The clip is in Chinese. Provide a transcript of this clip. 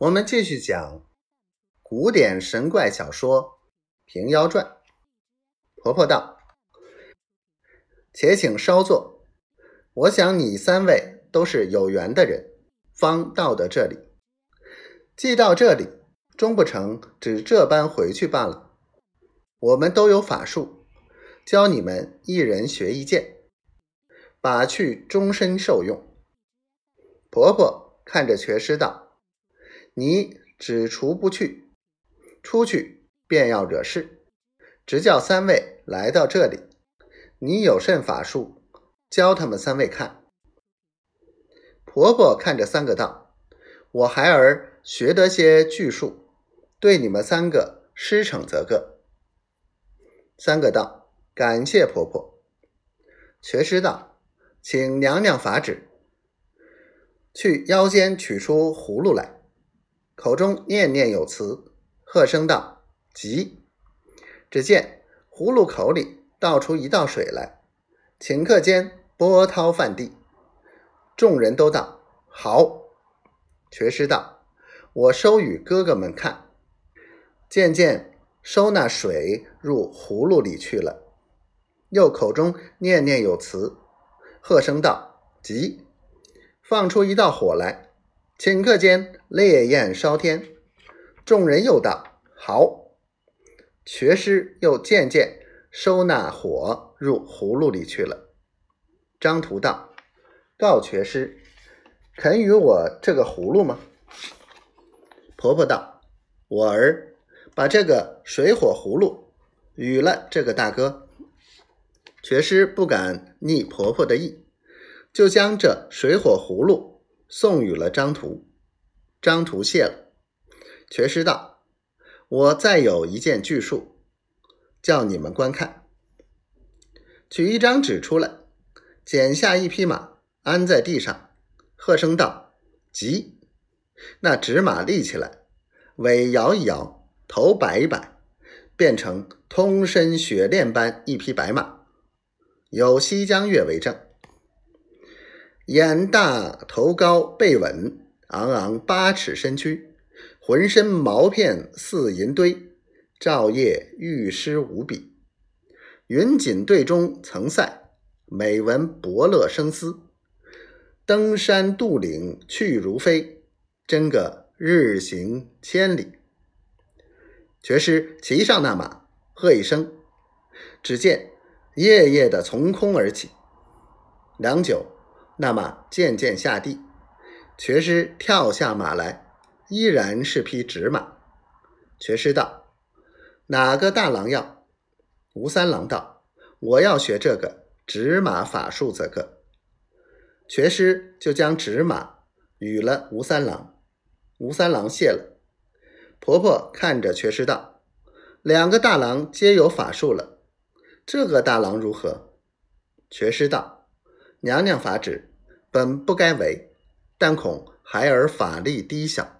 我们继续讲古典神怪小说《平妖传》。婆婆道：“且请稍坐。我想你三位都是有缘的人，方到得这里。既到这里，终不成只这般回去罢了。我们都有法术，教你们一人学一件，把去终身受用。”婆婆看着瘸师道。你只出不去，出去便要惹事。直叫三位来到这里，你有甚法术，教他们三位看。婆婆看着三个道：“我孩儿学得些巨术，对你们三个施惩则个。”三个道：“感谢婆婆。”瘸师道：“请娘娘法旨，去腰间取出葫芦来。”口中念念有词，喝声道：“急！”只见葫芦口里倒出一道水来，顷刻间波涛泛地。众人都道：“好！”瘸师道：“我收与哥哥们看。”渐渐收那水入葫芦里去了，又口中念念有词，喝声道：“急！”放出一道火来。顷刻间，烈焰烧天，众人又道：“好！”瘸师又渐渐收纳火入葫芦里去了。张图道：“告瘸师，肯与我这个葫芦吗？”婆婆道：“我儿把这个水火葫芦与了这个大哥。”瘸师不敢逆婆婆的意，就将这水火葫芦。送与了张图，张图谢了。瘸师道：“我再有一件巨术，叫你们观看。取一张纸出来，剪下一匹马，安在地上，喝声道：‘急！’那纸马立起来，尾摇一摇，头摆一摆，变成通身雪练般一匹白马，有西江月为证。”眼大头高背稳，昂昂八尺身躯，浑身毛片似银堆，照夜玉湿无比。云锦对中曾赛，美闻伯乐生思。登山渡岭去如飞，真个日行千里。瘸师骑上那马，喝一声，只见夜夜的从空而起，良久。那马渐渐下地，瘸师跳下马来，依然是匹纸马。瘸师道：“哪个大郎要？”吴三郎道：“我要学这个纸马法术，则个。”瘸师就将纸马与了吴三郎，吴三郎谢了。婆婆看着瘸师道：“两个大郎皆有法术了，这个大郎如何？”瘸师道：“娘娘法旨。”本不该为，但恐孩儿法力低小。